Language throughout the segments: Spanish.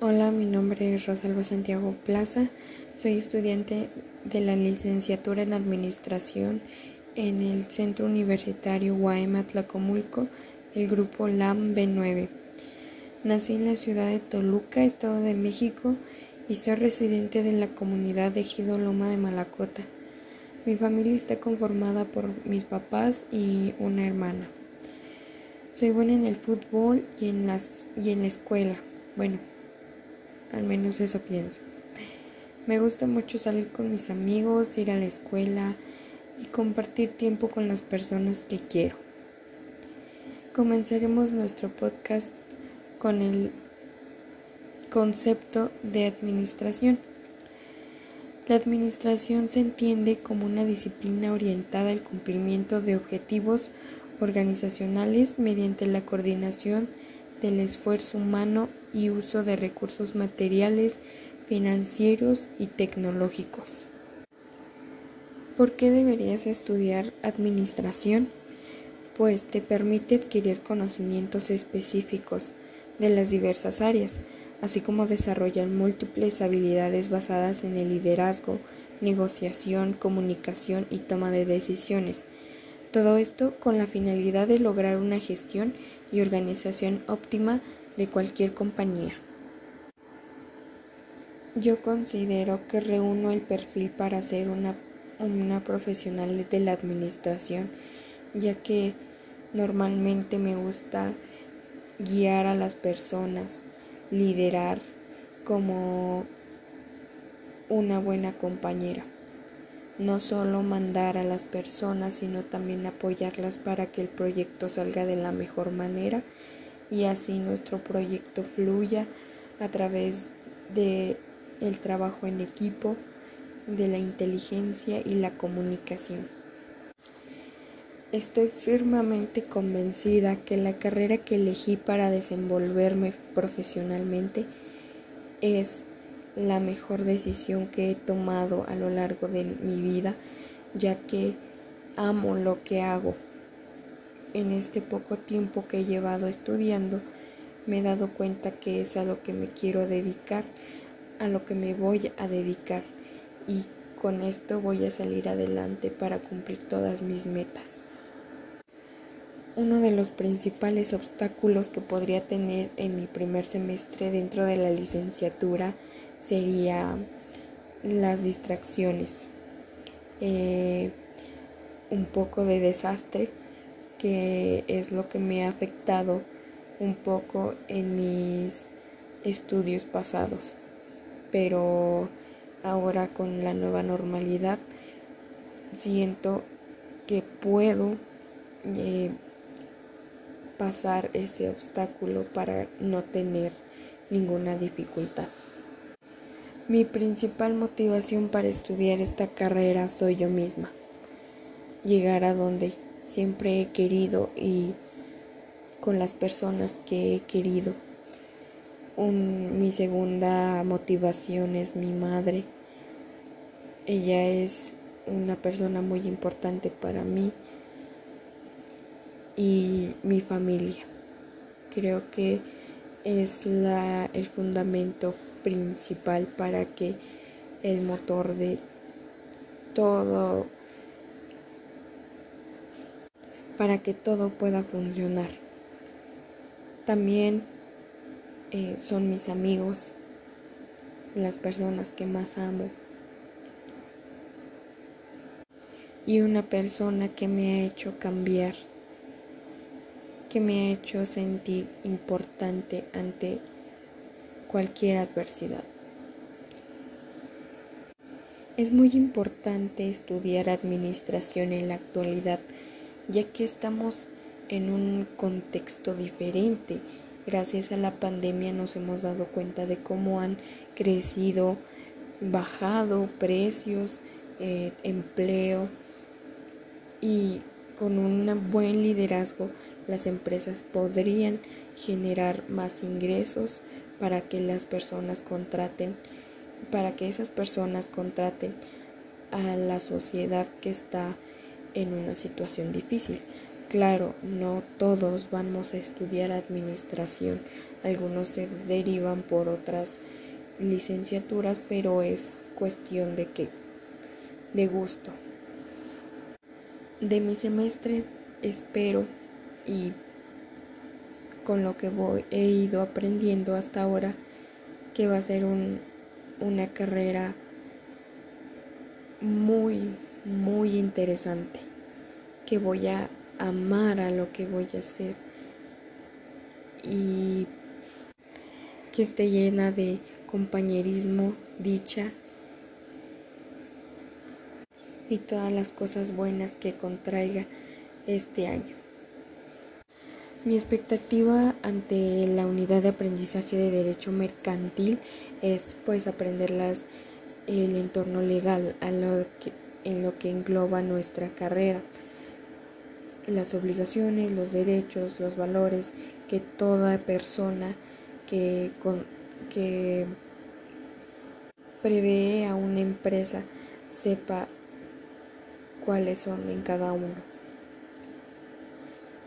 Hola, mi nombre es Rosalba Santiago Plaza. Soy estudiante de la licenciatura en Administración en el Centro Universitario Guaema Tlacomulco del grupo LAM B9. Nací en la ciudad de Toluca, Estado de México, y soy residente de la comunidad de Ejido Loma de Malacota. Mi familia está conformada por mis papás y una hermana. Soy buena en el fútbol y en, las, y en la escuela. Bueno, al menos eso pienso. Me gusta mucho salir con mis amigos, ir a la escuela y compartir tiempo con las personas que quiero. Comenzaremos nuestro podcast con el concepto de administración. La administración se entiende como una disciplina orientada al cumplimiento de objetivos organizacionales mediante la coordinación del esfuerzo humano y uso de recursos materiales, financieros y tecnológicos. ¿Por qué deberías estudiar administración? Pues te permite adquirir conocimientos específicos de las diversas áreas, así como desarrollar múltiples habilidades basadas en el liderazgo, negociación, comunicación y toma de decisiones. Todo esto con la finalidad de lograr una gestión y organización óptima de cualquier compañía. Yo considero que reúno el perfil para ser una, una profesional de la administración, ya que normalmente me gusta guiar a las personas, liderar como una buena compañera no solo mandar a las personas, sino también apoyarlas para que el proyecto salga de la mejor manera y así nuestro proyecto fluya a través de el trabajo en equipo, de la inteligencia y la comunicación. Estoy firmemente convencida que la carrera que elegí para desenvolverme profesionalmente es la mejor decisión que he tomado a lo largo de mi vida, ya que amo lo que hago. En este poco tiempo que he llevado estudiando, me he dado cuenta que es a lo que me quiero dedicar, a lo que me voy a dedicar y con esto voy a salir adelante para cumplir todas mis metas. Uno de los principales obstáculos que podría tener en mi primer semestre dentro de la licenciatura sería las distracciones, eh, un poco de desastre, que es lo que me ha afectado un poco en mis estudios pasados. Pero ahora con la nueva normalidad siento que puedo eh, pasar ese obstáculo para no tener ninguna dificultad. Mi principal motivación para estudiar esta carrera soy yo misma. Llegar a donde siempre he querido y con las personas que he querido. mi segunda motivación es mi madre. Ella es una persona muy importante para mí y mi familia. Creo que es la, el fundamento principal para que el motor de todo para que todo pueda funcionar. También eh, son mis amigos, las personas que más amo. Y una persona que me ha hecho cambiar que me ha hecho sentir importante ante cualquier adversidad. Es muy importante estudiar administración en la actualidad, ya que estamos en un contexto diferente. Gracias a la pandemia nos hemos dado cuenta de cómo han crecido, bajado precios, eh, empleo y con un buen liderazgo las empresas podrían generar más ingresos para que las personas contraten, para que esas personas contraten a la sociedad que está en una situación difícil. Claro, no todos vamos a estudiar administración, algunos se derivan por otras licenciaturas, pero es cuestión de que de gusto. De mi semestre espero y con lo que voy, he ido aprendiendo hasta ahora que va a ser un, una carrera muy, muy interesante, que voy a amar a lo que voy a hacer y que esté llena de compañerismo, dicha y todas las cosas buenas que contraiga este año. Mi expectativa ante la unidad de aprendizaje de derecho mercantil es pues aprender el entorno legal en lo que engloba nuestra carrera, las obligaciones, los derechos, los valores que toda persona que, que prevé a una empresa sepa cuáles son en cada uno.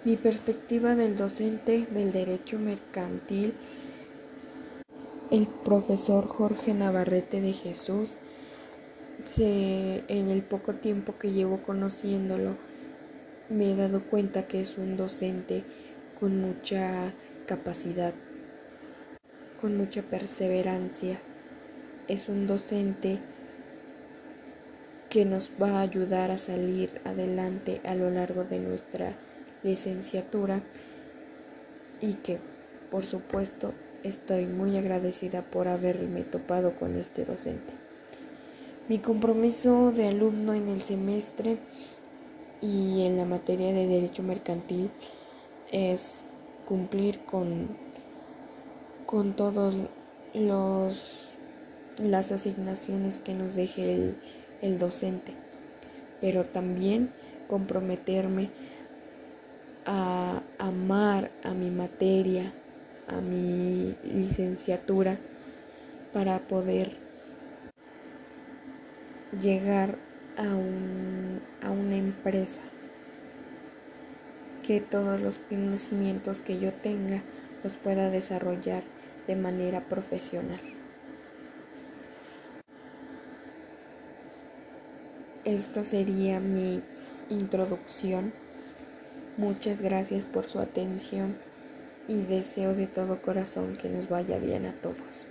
Mi perspectiva del docente del derecho mercantil, el profesor Jorge Navarrete de Jesús, en el poco tiempo que llevo conociéndolo, me he dado cuenta que es un docente con mucha capacidad, con mucha perseverancia. Es un docente que nos va a ayudar a salir adelante a lo largo de nuestra licenciatura y que por supuesto estoy muy agradecida por haberme topado con este docente. Mi compromiso de alumno en el semestre y en la materia de derecho mercantil es cumplir con, con todos los las asignaciones que nos deje el, el docente, pero también comprometerme a amar a mi materia, a mi licenciatura, para poder llegar a, una empresa que todos los conocimientos que yo tenga los pueda desarrollar de manera profesional. Esta sería mi introducción. Muchas gracias por su atención y deseo de todo corazón que nos vaya bien a todos.